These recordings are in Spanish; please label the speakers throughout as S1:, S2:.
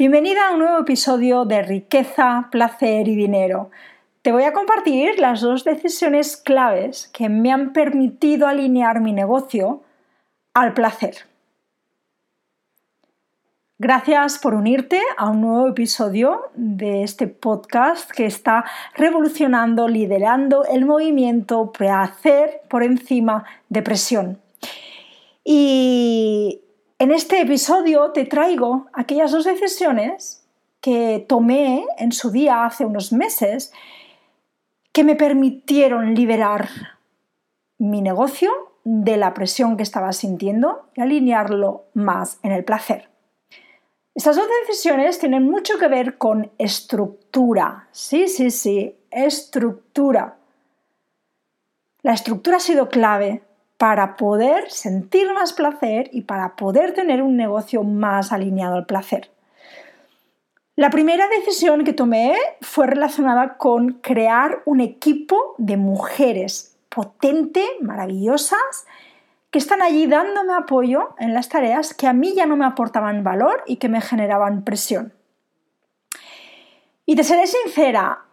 S1: Bienvenida a un nuevo episodio de Riqueza, Placer y Dinero. Te voy a compartir las dos decisiones claves que me han permitido alinear mi negocio al placer. Gracias por unirte a un nuevo episodio de este podcast que está revolucionando, liderando el movimiento placer por encima de presión. Y en este episodio te traigo aquellas dos decisiones que tomé en su día hace unos meses que me permitieron liberar mi negocio de la presión que estaba sintiendo y alinearlo más en el placer. Estas dos decisiones tienen mucho que ver con estructura. Sí, sí, sí, estructura. La estructura ha sido clave para poder sentir más placer y para poder tener un negocio más alineado al placer. La primera decisión que tomé fue relacionada con crear un equipo de mujeres potente, maravillosas, que están allí dándome apoyo en las tareas que a mí ya no me aportaban valor y que me generaban presión. Y te seré sincera,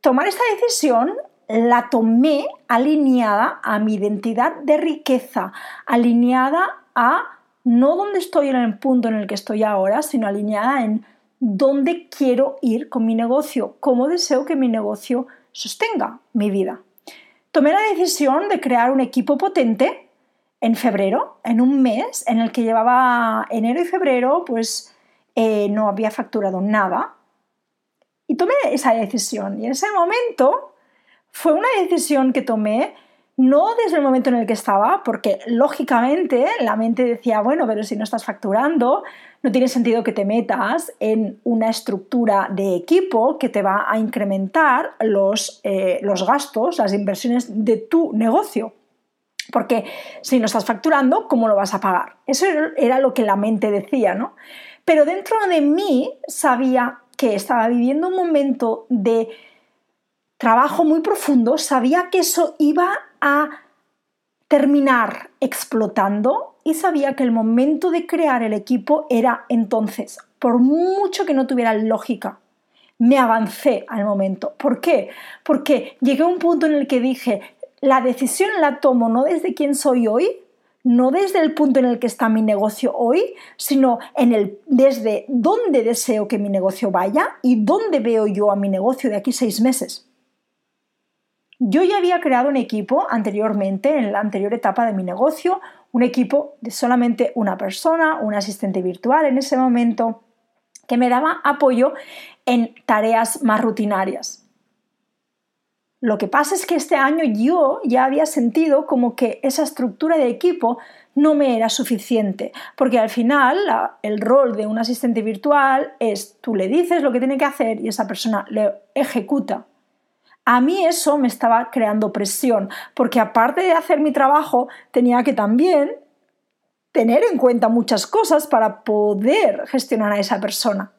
S1: tomar esta decisión la tomé alineada a mi identidad de riqueza, alineada a no donde estoy en el punto en el que estoy ahora, sino alineada en dónde quiero ir con mi negocio, cómo deseo que mi negocio sostenga mi vida. Tomé la decisión de crear un equipo potente en febrero, en un mes en el que llevaba enero y febrero, pues eh, no había facturado nada. Y tomé esa decisión. Y en ese momento fue una decisión que tomé no desde el momento en el que estaba, porque lógicamente la mente decía, bueno, pero si no estás facturando, no tiene sentido que te metas en una estructura de equipo que te va a incrementar los, eh, los gastos, las inversiones de tu negocio. Porque si no estás facturando, ¿cómo lo vas a pagar? Eso era lo que la mente decía, ¿no? Pero dentro de mí sabía que estaba viviendo un momento de trabajo muy profundo, sabía que eso iba a terminar explotando y sabía que el momento de crear el equipo era entonces, por mucho que no tuviera lógica. Me avancé al momento. ¿Por qué? Porque llegué a un punto en el que dije, la decisión la tomo no desde quién soy hoy, no desde el punto en el que está mi negocio hoy, sino desde dónde deseo que mi negocio vaya y dónde veo yo a mi negocio de aquí seis meses. Yo ya había creado un equipo anteriormente, en la anterior etapa de mi negocio, un equipo de solamente una persona, un asistente virtual en ese momento, que me daba apoyo en tareas más rutinarias. Lo que pasa es que este año yo ya había sentido como que esa estructura de equipo no me era suficiente, porque al final el rol de un asistente virtual es tú le dices lo que tiene que hacer y esa persona le ejecuta. A mí eso me estaba creando presión, porque aparte de hacer mi trabajo, tenía que también tener en cuenta muchas cosas para poder gestionar a esa persona.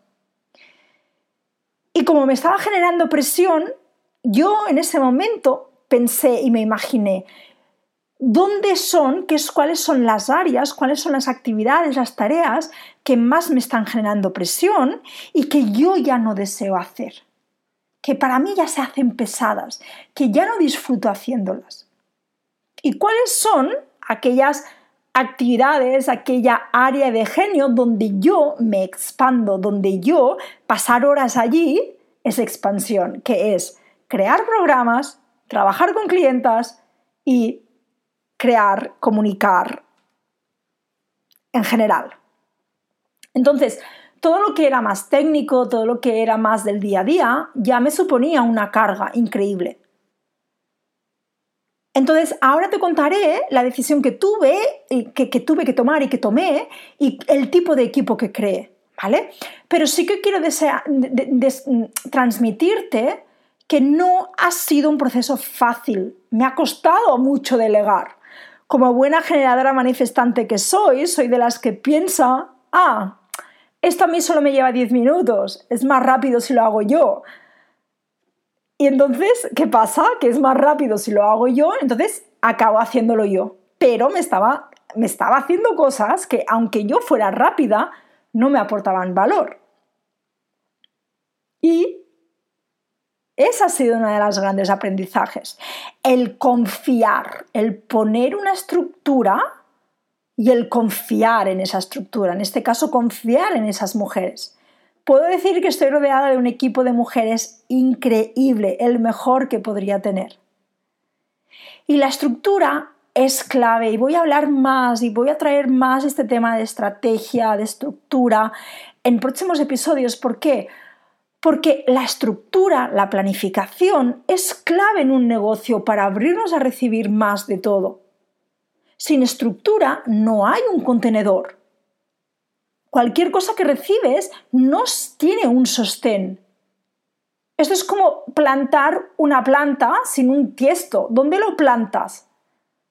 S1: Y como me estaba generando presión, yo en ese momento pensé y me imaginé, ¿dónde son, qué es, cuáles son las áreas, cuáles son las actividades, las tareas que más me están generando presión y que yo ya no deseo hacer? Que para mí ya se hacen pesadas, que ya no disfruto haciéndolas. ¿Y cuáles son aquellas actividades, aquella área de genio donde yo me expando, donde yo pasar horas allí es expansión, que es crear programas, trabajar con clientas y crear, comunicar en general. Entonces, todo lo que era más técnico, todo lo que era más del día a día, ya me suponía una carga increíble. Entonces, ahora te contaré la decisión que tuve, que, que tuve que tomar y que tomé y el tipo de equipo que creé, ¿vale? Pero sí que quiero transmitirte que no ha sido un proceso fácil. Me ha costado mucho delegar. Como buena generadora manifestante que soy, soy de las que piensa, ah, esto a mí solo me lleva 10 minutos, es más rápido si lo hago yo. Y entonces, ¿qué pasa? Que es más rápido si lo hago yo, entonces acabo haciéndolo yo. Pero me estaba, me estaba haciendo cosas que, aunque yo fuera rápida, no me aportaban valor. Y ese ha sido uno de los grandes aprendizajes. El confiar, el poner una estructura y el confiar en esa estructura. En este caso, confiar en esas mujeres. Puedo decir que estoy rodeada de un equipo de mujeres increíble, el mejor que podría tener. Y la estructura es clave y voy a hablar más y voy a traer más este tema de estrategia, de estructura en próximos episodios. ¿Por qué? Porque la estructura, la planificación es clave en un negocio para abrirnos a recibir más de todo. Sin estructura no hay un contenedor. Cualquier cosa que recibes no tiene un sostén. Esto es como plantar una planta sin un tiesto. ¿Dónde lo plantas?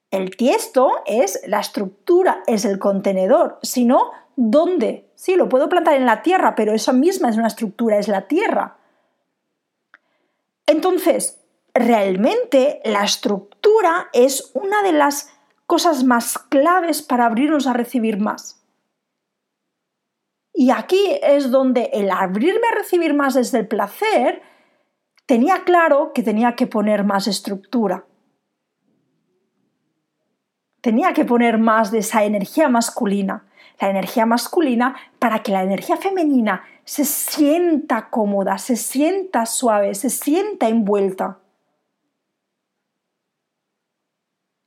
S1: El tiesto es la estructura, es el contenedor. Si no, ¿dónde? Sí, lo puedo plantar en la tierra, pero esa misma es una estructura, es la tierra. Entonces, realmente la estructura es una de las cosas más claves para abrirnos a recibir más. Y aquí es donde el abrirme a recibir más desde el placer, tenía claro que tenía que poner más estructura tenía que poner más de esa energía masculina, la energía masculina, para que la energía femenina se sienta cómoda, se sienta suave, se sienta envuelta.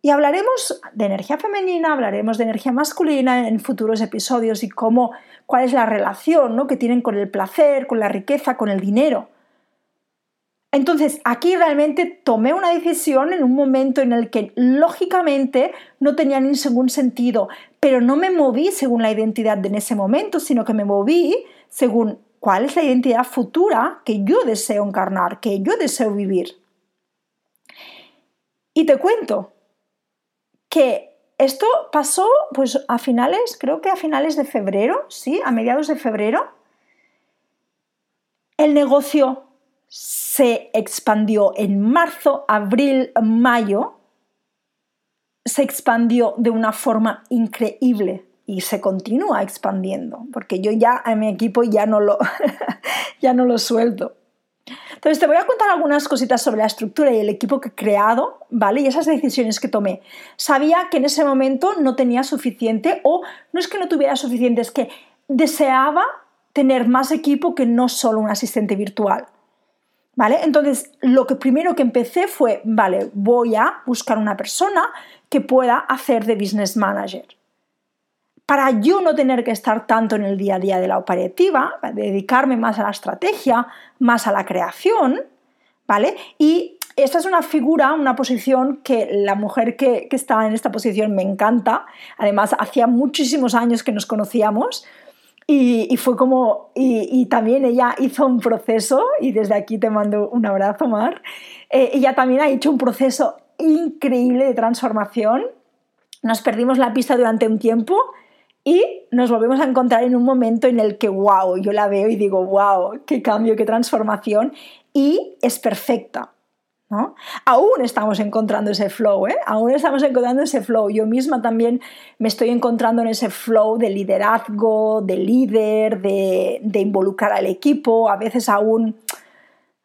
S1: Y hablaremos de energía femenina, hablaremos de energía masculina en futuros episodios y cómo, cuál es la relación ¿no? que tienen con el placer, con la riqueza, con el dinero. Entonces, aquí realmente tomé una decisión en un momento en el que lógicamente no tenía ningún sentido, pero no me moví según la identidad de en ese momento, sino que me moví según cuál es la identidad futura que yo deseo encarnar, que yo deseo vivir. Y te cuento que esto pasó pues a finales, creo que a finales de febrero, sí, a mediados de febrero. El negocio se expandió en marzo, abril, mayo, se expandió de una forma increíble y se continúa expandiendo, porque yo ya a mi equipo ya no lo, ya no lo suelto. Entonces te voy a contar algunas cositas sobre la estructura y el equipo que he creado, ¿vale? Y esas decisiones que tomé. Sabía que en ese momento no tenía suficiente o no es que no tuviera suficiente, es que deseaba tener más equipo que no solo un asistente virtual. ¿Vale? Entonces, lo que primero que empecé fue, vale, voy a buscar una persona que pueda hacer de business manager. Para yo no tener que estar tanto en el día a día de la operativa, dedicarme más a la estrategia, más a la creación, ¿vale? Y esta es una figura, una posición que la mujer que, que está en esta posición me encanta. Además, hacía muchísimos años que nos conocíamos, y, fue como, y, también ella hizo un proceso, y desde aquí te mando un abrazo, Mar, eh, ella también ha hecho un proceso increíble de transformación. Nos perdimos la pista durante un tiempo y nos volvemos a encontrar en un momento en el que, wow, yo la veo y digo, wow, qué cambio, qué transformación, y es perfecta. Aún estamos encontrando ese flow, ¿eh? Aún estamos encontrando ese flow. Yo misma también me estoy encontrando en ese flow de liderazgo, de líder, de, involucrar al equipo. A veces aún,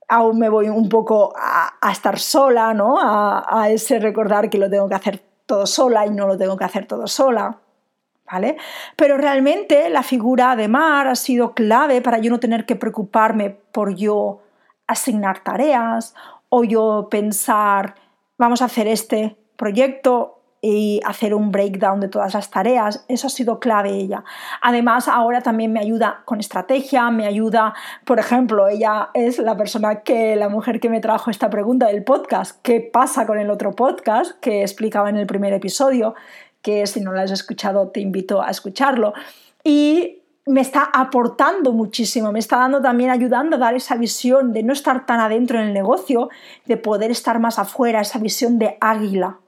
S1: aún me voy un poco a, estar sola, ¿no? A, a ese recordar que lo tengo que hacer todo sola y no lo tengo que hacer todo sola. ¿Vale? Pero realmente la figura de Mar ha sido clave para yo no tener que preocuparme por yo asignar tareas o yo pensar, vamos a hacer este proyecto y hacer un breakdown de todas las tareas, eso ha sido clave ella. Además, ahora también me ayuda con estrategia, me ayuda, por ejemplo, ella es la persona que, la mujer que me trajo esta pregunta del podcast, ¿qué pasa con el otro podcast que explicaba en el primer episodio? Que si no lo has escuchado, te invito a escucharlo. Y me está aportando muchísimo, me está dando también ayudando a dar esa visión de no estar tan adentro en el negocio, de poder estar más afuera, esa visión de águila.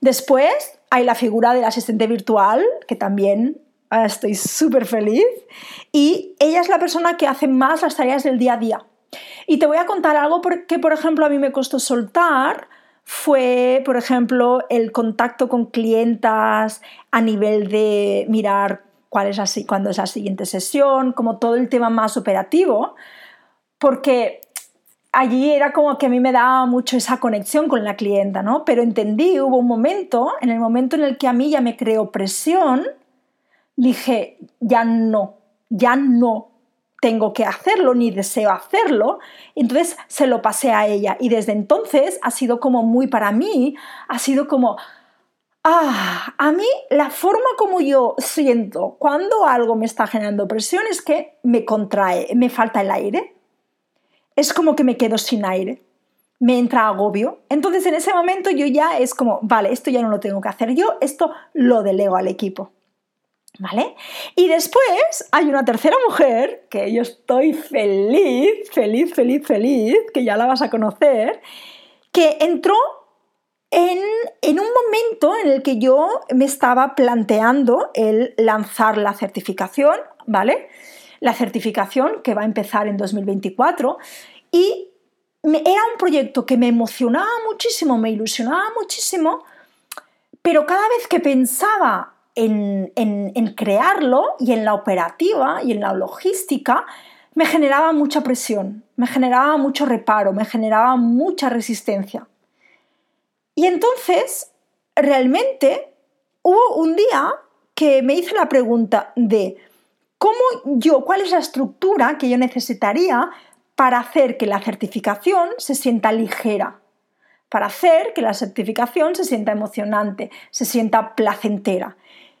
S1: Después hay la figura del asistente virtual, que también ah, estoy súper feliz, y ella es la persona que hace más las tareas del día a día. Y te voy a contar algo que, por ejemplo, a mí me costó soltar, fue, por ejemplo, el contacto con clientas a nivel de mirar cuál es así, cuándo es la siguiente sesión, como todo el tema más operativo, porque allí era como que a mí me daba mucho esa conexión con la clienta, ¿no? Pero entendí, hubo un momento, en el momento en el que a mí ya me creó presión, dije, ya no, ya no tengo que hacerlo ni deseo hacerlo. Entonces se lo pasé a ella y desde entonces ha sido como muy para mí, ha sido como, ah, a mí la forma como yo siento cuando algo me está generando presión es que me contrae, me falta el aire. Es como que me quedo sin aire. Me entra agobio. Entonces en ese momento yo ya es como, vale, esto ya no lo tengo que hacer yo, esto lo delego al equipo. ¿Vale? Y después hay una tercera mujer, que yo estoy feliz, feliz, feliz, feliz, que ya la vas a conocer, que entró en, un momento en el que yo me estaba planteando el lanzar la certificación, ¿vale? La certificación que va a empezar en 2024 y era un proyecto que me emocionaba muchísimo, me ilusionaba muchísimo, pero cada vez que pensaba en, crearlo y en la operativa y en la logística, me generaba mucha presión, me generaba mucho reparo, me generaba mucha resistencia. Y entonces, realmente, hubo un día que me hice la pregunta de cómo yo, cuál es la estructura que yo necesitaría para hacer que la certificación se sienta ligera, para hacer que la certificación se sienta emocionante, se sienta placentera.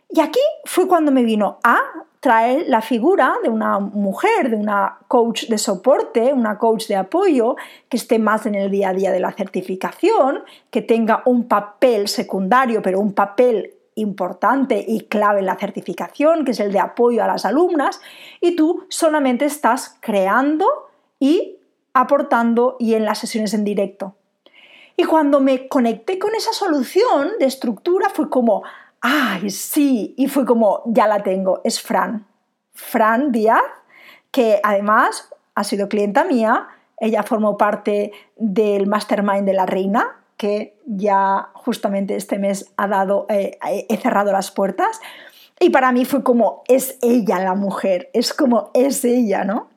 S1: Y aquí fue cuando me vino a traer la figura de una mujer, de una coach de soporte, una coach de apoyo, que esté más en el día a día de la certificación, que tenga un papel secundario, pero un papel importante y clave en la certificación, que es el de apoyo a las alumnas, y tú solamente estás creando y aportando y en las sesiones en directo. Y cuando me conecté con esa solución de estructura fue como, ¡ay, sí! Y fue como, ya la tengo, es Fran. Fran Díaz, que además ha sido clienta mía, ella formó parte del Mastermind de la Reina, que ya justamente este mes ha dado, eh, he cerrado las puertas. Y para mí fue como, es ella la mujer, es como, es ella, ¿no?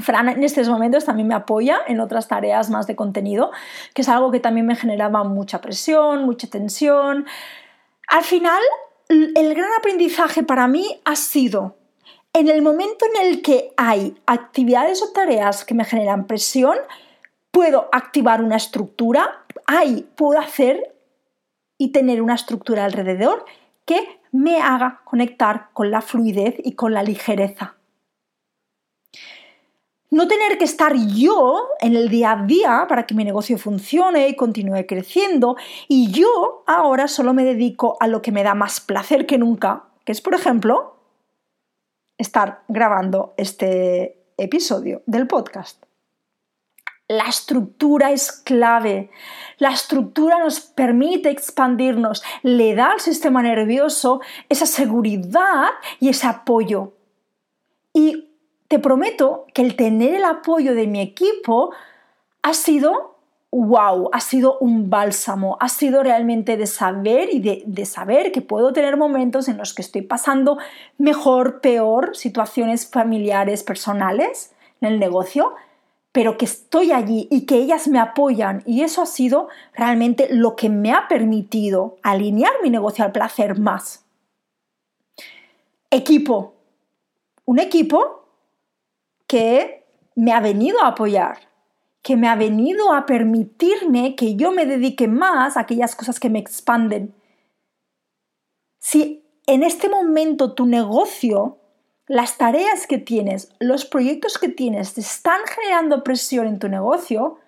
S1: Fran en estos momentos también me apoya en otras tareas más de contenido, que es algo que también me generaba mucha presión, mucha tensión, al final, el gran aprendizaje para mí ha sido en el momento en el que hay actividades o tareas que me generan presión, puedo activar una estructura, ahí puedo hacer y tener una estructura alrededor que me haga conectar con la fluidez y con la ligereza no tener que estar yo en el día a día para que mi negocio funcione y continúe creciendo y yo ahora solo me dedico a lo que me da más placer que nunca, que es por ejemplo estar grabando este episodio del podcast. La estructura es clave. La estructura nos permite expandirnos, le da al sistema nervioso esa seguridad y ese apoyo. Y te prometo que el tener el apoyo de mi equipo ha sido wow, ha sido un bálsamo, ha sido realmente de saber y de, saber que puedo tener momentos en los que estoy pasando mejor, peor, situaciones familiares, personales en el negocio, pero que estoy allí y que ellas me apoyan y eso ha sido realmente lo que me ha permitido alinear mi negocio al placer más. Equipo. Un equipo que me ha venido a apoyar, que me ha venido a permitirme que yo me dedique más a aquellas cosas que me expanden. Si en este momento tu negocio, las tareas que tienes, los proyectos que tienes te están generando presión en tu negocio,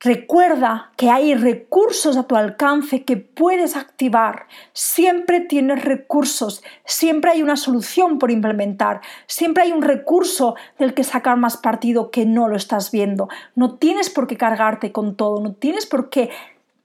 S1: Recuerda que hay recursos a tu alcance que puedes activar. Siempre tienes recursos, siempre hay una solución por implementar, siempre hay un recurso del que sacar más partido que no lo estás viendo. No tienes por qué cargarte con todo, no tienes por qué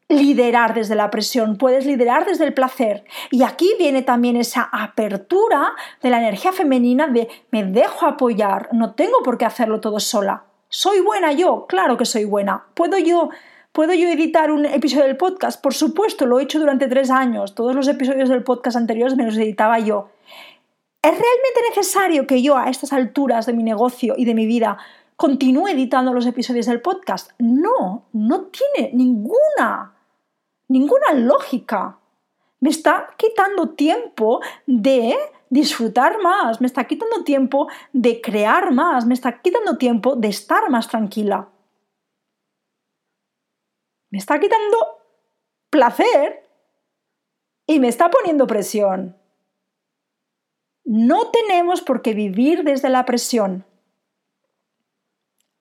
S1: liderar desde la presión, puedes liderar desde el placer. Y aquí viene también esa apertura de la energía femenina de me dejo apoyar, no tengo por qué hacerlo todo sola. ¿Soy buena yo? Claro que soy buena. ¿Puedo yo, ¿Puedo yo editar un episodio del podcast? Por supuesto, lo he hecho durante tres años. Todos los episodios del podcast anteriores me los editaba yo. ¿Es realmente necesario que yo a estas alturas de mi negocio y de mi vida continúe editando los episodios del podcast? No, no tiene ninguna, ninguna lógica. Me está quitando tiempo de disfrutar más, me está quitando tiempo de crear más, me está quitando tiempo de estar más tranquila. Me está quitando placer y me está poniendo presión. No tenemos por qué vivir desde la presión.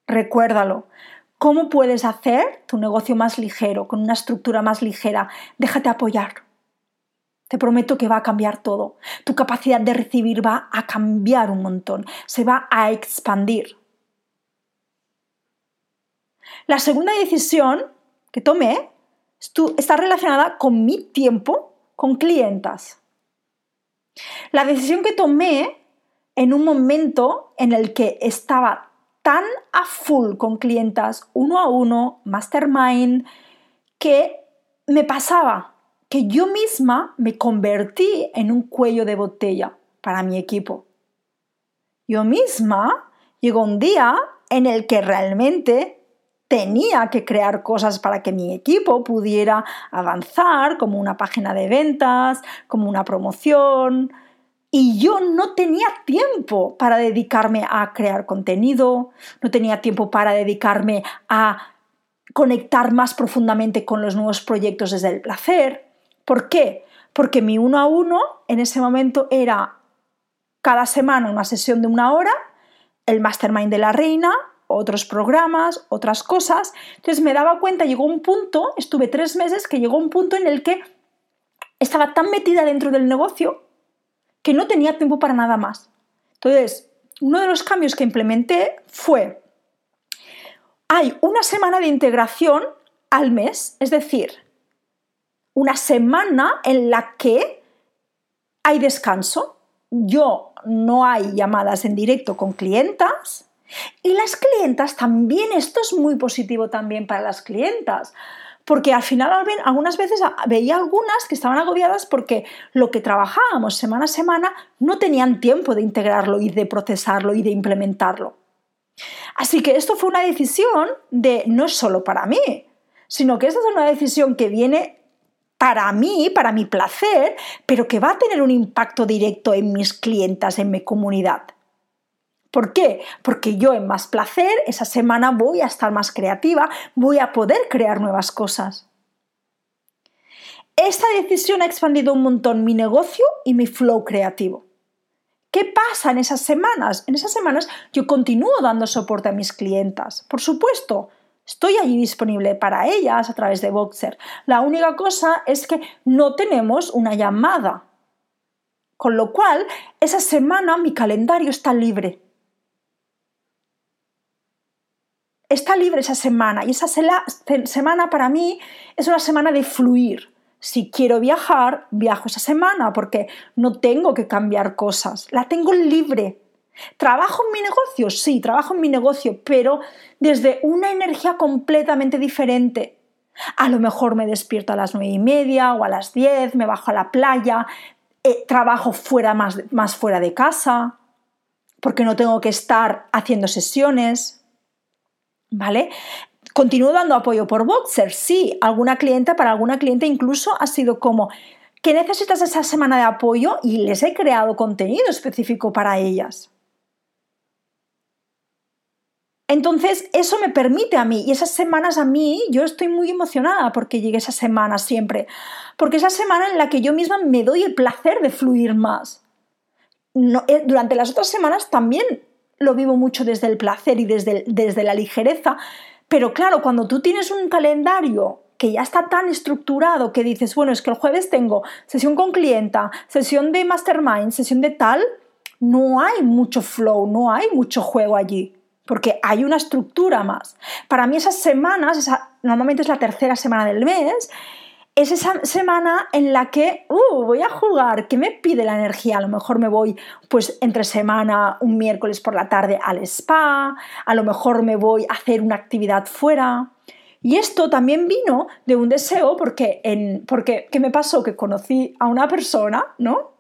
S1: Recuérdalo. ¿Cómo puedes hacer tu negocio más ligero, con una estructura más ligera? Déjate apoyar. Te prometo que va a cambiar todo. Tu capacidad de recibir va a cambiar un montón, se va a expandir. La segunda decisión que tomé está relacionada con mi tiempo con clientas. La decisión que tomé en un momento en el que estaba tan a full con clientas uno a uno, mastermind, que me pasaba que yo misma me convertí en un cuello de botella para mi equipo. Yo misma llegó un día en el que realmente tenía que crear cosas para que mi equipo pudiera avanzar, como una página de ventas, como una promoción. Y yo no tenía tiempo para dedicarme a crear contenido, no tenía tiempo para dedicarme a conectar más profundamente con los nuevos proyectos desde el placer. ¿Por qué? Porque mi uno a uno en ese momento era cada semana una sesión de una hora, el mastermind de la reina, otros programas, otras cosas. Entonces me daba cuenta, llegó un punto, estuve tres meses, que llegó un punto en el que estaba tan metida dentro del negocio que no tenía tiempo para nada más. Entonces, uno de los cambios que implementé fue, hay una semana de integración al mes, es decir, una semana en la que hay descanso. Yo no hay llamadas en directo con clientas y las clientas también, esto es muy positivo también para las clientas, porque al final algunas veces veía algunas que estaban agobiadas porque lo que trabajábamos semana a semana no tenían tiempo de integrarlo y de procesarlo y de implementarlo. Así que esto fue una decisión de no solo para mí, sino que esta es una decisión que viene para mí, para mi placer, pero que va a tener un impacto directo en mis clientas, en mi comunidad. ¿Por qué? Porque yo en más placer esa semana voy a estar más creativa, voy a poder crear nuevas cosas. Esta decisión ha expandido un montón mi negocio y mi flow creativo. ¿Qué pasa en esas semanas? En esas semanas yo continúo dando soporte a mis clientas. Por supuesto, Estoy allí disponible para ellas a través de Boxer. La única cosa es que no tenemos una llamada. Con lo cual, esa semana mi calendario está libre. Está libre esa semana y esa semana para mí es una semana de fluir. Si quiero viajar, viajo esa semana porque no tengo que cambiar cosas. La tengo libre. ¿Trabajo en mi negocio? Sí, trabajo en mi negocio, pero desde una energía completamente diferente. A lo mejor me despierto a las nueve y media o a las diez, me bajo a la playa, eh, trabajo fuera más, más fuera de casa, porque no tengo que estar haciendo sesiones. ¿Vale? Continúo dando apoyo por Boxer, sí, alguna clienta, para alguna cliente incluso ha sido como, ¿qué necesitas esa semana de apoyo? Y les he creado contenido específico para ellas. Entonces, eso me permite a mí, y esas semanas a mí, yo estoy muy emocionada porque llegue esa semana siempre, porque es la semana en la que yo misma me doy el placer de fluir más. Eh, durante las otras semanas también lo vivo mucho desde el placer y desde, desde la ligereza, pero claro, cuando tú tienes un calendario que ya está tan estructurado que dices, bueno, es que el jueves tengo sesión con clienta, sesión de mastermind, sesión de tal, no hay mucho flow, no hay mucho juego allí porque hay una estructura más. Para mí esas semanas, normalmente es la tercera semana del mes, es esa semana en la que uh, voy a jugar, ¿qué me pide la energía? A lo mejor me voy pues entre semana, un miércoles por la tarde al spa, a lo mejor me voy a hacer una actividad fuera. Y esto también vino de un deseo porque, porque ¿qué me pasó? Que conocí a una persona, ¿no?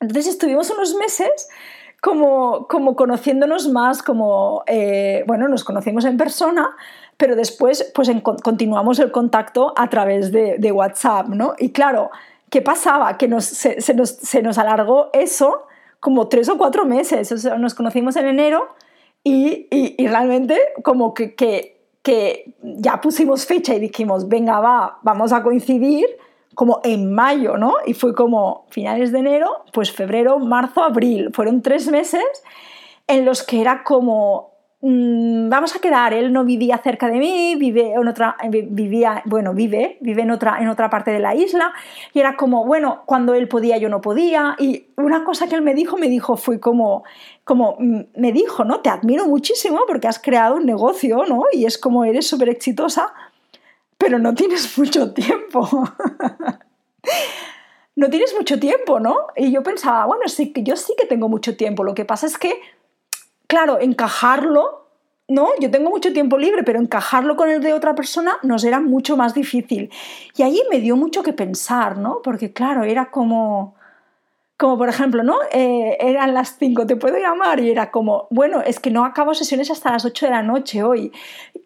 S1: Entonces estuvimos unos meses como, como conociéndonos más, como, eh, bueno, nos conocimos en persona, pero después pues continuamos el contacto a través de, de, WhatsApp, ¿no? Y claro, ¿qué pasaba? Que nos, se, se, nos, se, nos, alargó eso como tres o cuatro meses, o sea, nos conocimos en enero y, y, y realmente como que, que, que ya pusimos fecha y dijimos, venga, va, vamos a coincidir como en mayo, ¿no? Y fue como finales de enero, pues febrero, marzo, abril. Fueron tres meses en los que era como, mmm, vamos a quedar, él no vivía cerca de mí, vive en otra, vivía, bueno, vive, vive en otra, en otra parte de la isla, y era como, bueno, cuando él podía, yo no podía, y una cosa que él me dijo, me dijo, fue como, como, mm, me dijo, ¿no? Te admiro muchísimo porque has creado un negocio, ¿no? Y es como eres súper exitosa, pero no tienes mucho tiempo. no tienes mucho tiempo, ¿no? Y yo pensaba, bueno, sí yo sí que tengo mucho tiempo. Lo que pasa es que, claro, encajarlo, ¿no? Yo tengo mucho tiempo libre, pero encajarlo con el de otra persona nos era mucho más difícil. Y ahí me dio mucho que pensar, ¿no? Porque, claro, era como como por ejemplo, ¿no? Eh, eran las 5, te puedo llamar y era como, bueno, es que no acabo sesiones hasta las 8 de la noche hoy.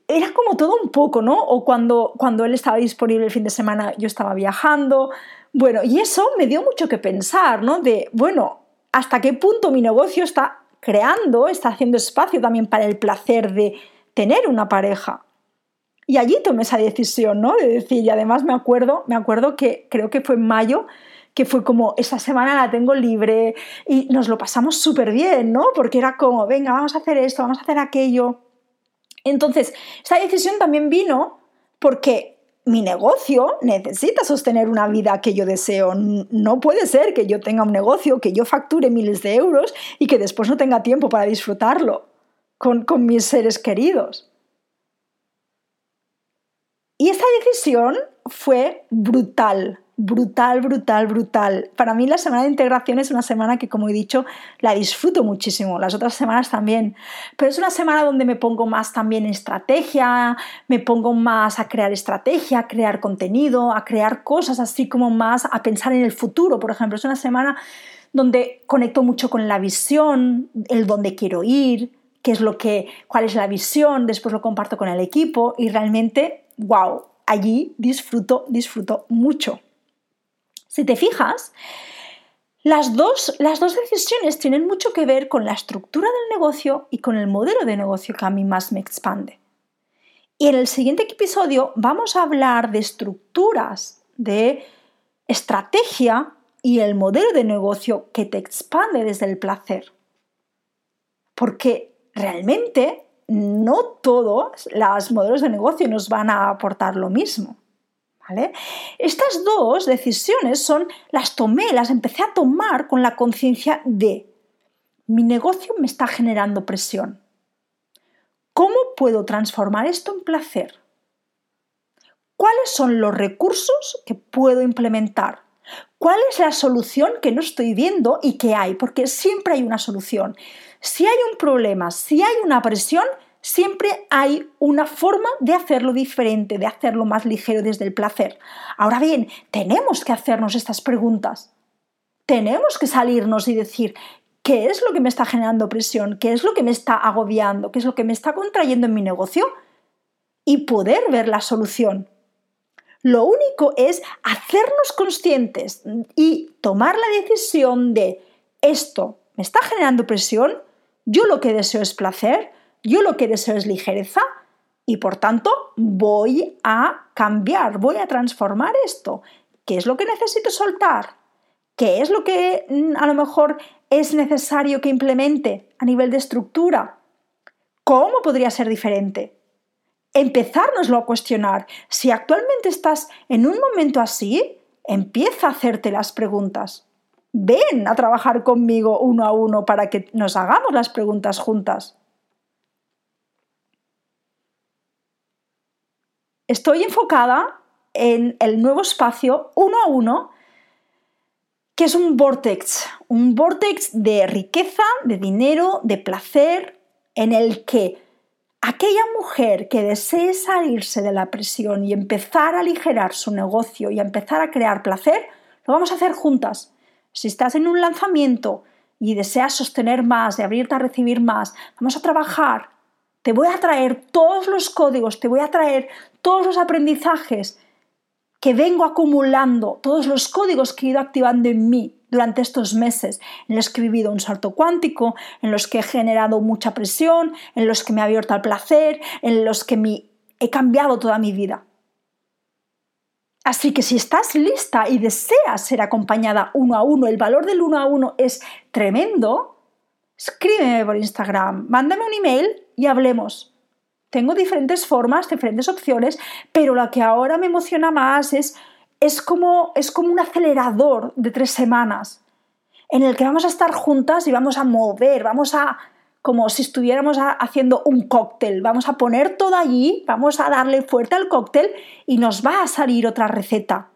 S1: Era como todo un poco, ¿no? O cuando, cuando él estaba disponible el fin de semana yo estaba viajando. Bueno, y eso me dio mucho que pensar, ¿no? De, bueno, ¿hasta qué punto mi negocio está creando, está haciendo espacio también para el placer de tener una pareja? Y allí tomé esa decisión, ¿no? De decir, y además me acuerdo, me acuerdo que creo que fue en mayo, que fue como, esta semana la tengo libre y nos lo pasamos súper bien, ¿no? Porque era como, venga, vamos a hacer esto, vamos a hacer aquello. Entonces, esta decisión también vino porque mi negocio necesita sostener una vida que yo deseo. No puede ser que yo tenga un negocio, que yo facture miles de euros y que después no tenga tiempo para disfrutarlo con, con mis seres queridos. Y esta decisión fue brutal, brutal, brutal, brutal. Para mí la semana de integración es una semana que, como he dicho, la disfruto muchísimo. Las otras semanas también. Pero es una semana donde me pongo más también en estrategia, me pongo más a crear estrategia, a crear contenido, a crear cosas así como más a pensar en el futuro. Por ejemplo, es una semana donde conecto mucho con la visión, el dónde quiero ir, qué es lo que, cuál es la visión, después lo comparto con el equipo y realmente, wow, allí disfruto, disfruto mucho. Si te fijas, las dos, las dos decisiones tienen mucho que ver con la estructura del negocio y con el modelo de negocio que a mí más me expande. Y en el siguiente episodio vamos a hablar de estructuras, de estrategia y el modelo de negocio que te expande desde el placer. Porque realmente no todos los modelos de negocio nos van a aportar lo mismo. Estas dos decisiones son, las tomé, las empecé a tomar con la conciencia de mi negocio me está generando presión. ¿Cómo puedo transformar esto en placer? ¿Cuáles son los recursos que puedo implementar? ¿Cuál es la solución que no estoy viendo y que hay? Porque siempre hay una solución. Si hay un problema, si hay una presión, siempre hay una forma de hacerlo diferente, de hacerlo más ligero desde el placer. Ahora bien, tenemos que hacernos estas preguntas. Tenemos que salirnos y decir, ¿qué es lo que me está generando presión? ¿Qué es lo que me está agobiando? ¿Qué es lo que me está contrayendo en mi negocio? Y poder ver la solución. Lo único es hacernos conscientes y tomar la decisión de esto me está generando presión, yo lo que deseo es placer, yo lo que deseo es ligereza y por tanto voy a cambiar, voy a transformar esto. ¿Qué es lo que necesito soltar? ¿Qué es lo que mm, a lo mejor es necesario que implemente a nivel de estructura? ¿Cómo podría ser diferente? Empezárnoslo a cuestionar. Si actualmente estás en un momento así, empieza a hacerte las preguntas. Ven a trabajar conmigo uno a uno para que nos hagamos las preguntas juntas. Estoy enfocada en el nuevo espacio uno a uno, que es un vortex, un vortex de riqueza, de dinero, de placer, en el que aquella mujer que desee salirse de la presión y empezar a aligerar su negocio y a empezar a crear placer, lo vamos a hacer juntas. Si estás en un lanzamiento y deseas sostener más y abrirte a recibir más, vamos a trabajar. Te voy a traer todos los códigos, te voy a traer todos los aprendizajes que vengo acumulando, todos los códigos que he ido activando en mí durante estos meses, en los que he vivido un salto cuántico, en los que he generado mucha presión, en los que me he abierto al placer, en los que me he cambiado toda mi vida. Así que si estás lista y deseas ser acompañada uno a uno, el valor del uno a uno es tremendo, escríbeme por Instagram, mándame un email y hablemos. Tengo diferentes formas, diferentes opciones, pero la que ahora me emociona más es, es, como, es como un acelerador de tres semanas en el que vamos a estar juntas y vamos a mover, vamos a, como si estuviéramos haciendo un cóctel, vamos a poner todo allí, vamos a darle fuerte al cóctel y nos va a salir otra receta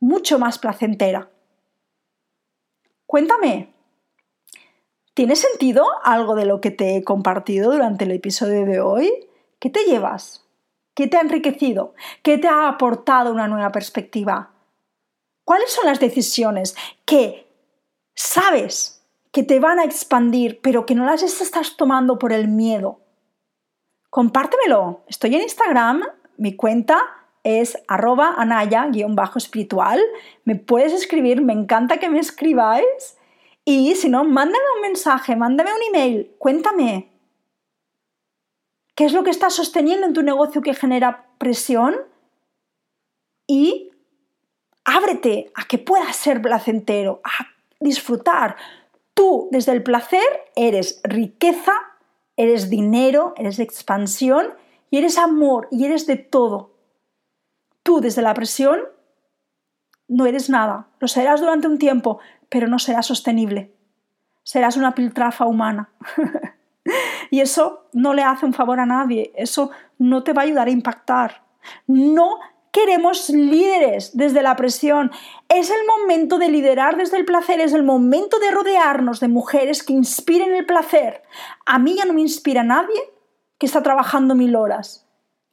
S1: mucho más placentera. Cuéntame, ¿tiene sentido algo de lo que te he compartido durante el episodio de hoy? ¿Qué te llevas? ¿Qué te ha enriquecido? ¿Qué te ha aportado una nueva perspectiva? ¿Cuáles son las decisiones que sabes que te van a expandir, pero que no las estás tomando por el miedo? Compártemelo. Estoy en Instagram, mi cuenta es arroba anaya-espiritual. Me puedes escribir, me encanta que me escribáis. Y si no, mándame un mensaje, mándame un email, cuéntame, ¿Qué es lo que estás sosteniendo en tu negocio que genera presión? Y ábrete a que pueda ser placentero, a disfrutar. Tú desde el placer eres riqueza, eres dinero, eres expansión y eres amor y eres de todo. Tú desde la presión no eres nada. Lo serás durante un tiempo, pero no serás sostenible. Serás una piltrafa humana. Y eso no le hace un favor a nadie, eso no te va a ayudar a impactar. No queremos líderes desde la presión. Es el momento de liderar desde el placer, es el momento de rodearnos de mujeres que inspiren el placer. A mí ya no me inspira nadie que está trabajando mil horas,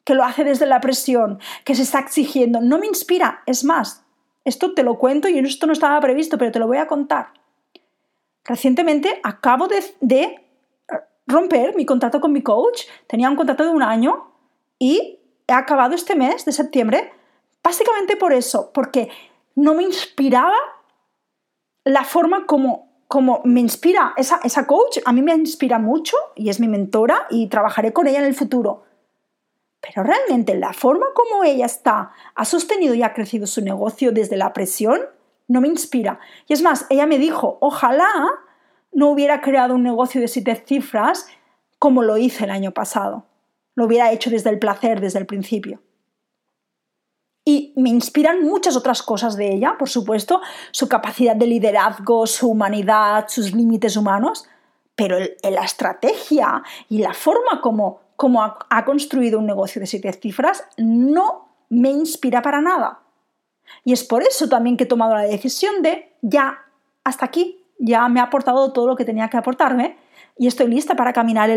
S1: que lo hace desde la presión, que se está exigiendo. No me inspira. Es más, esto te lo cuento y esto no estaba previsto, pero te lo voy a contar. Recientemente acabo de, de romper mi contrato con mi coach. Tenía un contrato de un año y he acabado este mes de septiembre básicamente por eso, porque no me inspiraba la forma como, como me inspira esa, esa coach. A mí me inspira mucho y es mi mentora y trabajaré con ella en el futuro. Pero realmente la forma como ella está, ha sostenido y ha crecido su negocio desde la presión, no me inspira. Y es más, ella me dijo, ojalá no hubiera creado un negocio de siete cifras como lo hice el año pasado. Lo hubiera hecho desde el placer, desde el principio. Y me inspiran muchas otras cosas de ella, por supuesto, su capacidad de liderazgo, su humanidad, sus límites humanos, pero la estrategia y la forma como, como ha, ha construido un negocio de siete cifras no me inspira para nada. Y es por eso también que he tomado la decisión de ya, hasta aquí, ya me ha aportado todo lo que tenía que aportarme y estoy lista para caminar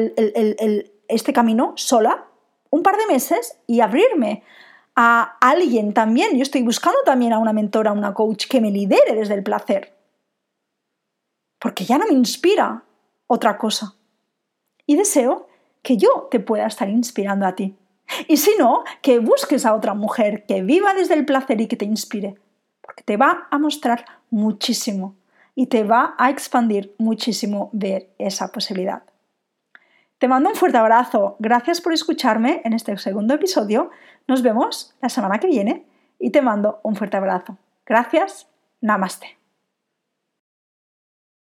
S1: este camino sola un par de meses y abrirme a alguien también. Yo estoy buscando también a una mentora, a una coach que me lidere desde el placer. Porque ya no me inspira otra cosa. Y deseo que yo te pueda estar inspirando a ti. Y si no, que busques a otra mujer que viva desde el placer y que te inspire. Porque te va a mostrar muchísimo y te va a expandir muchísimo ver esa posibilidad. Te mando un fuerte abrazo. Gracias por escucharme en este segundo episodio. Nos vemos la semana que viene y te mando un fuerte abrazo. Gracias. Namaste.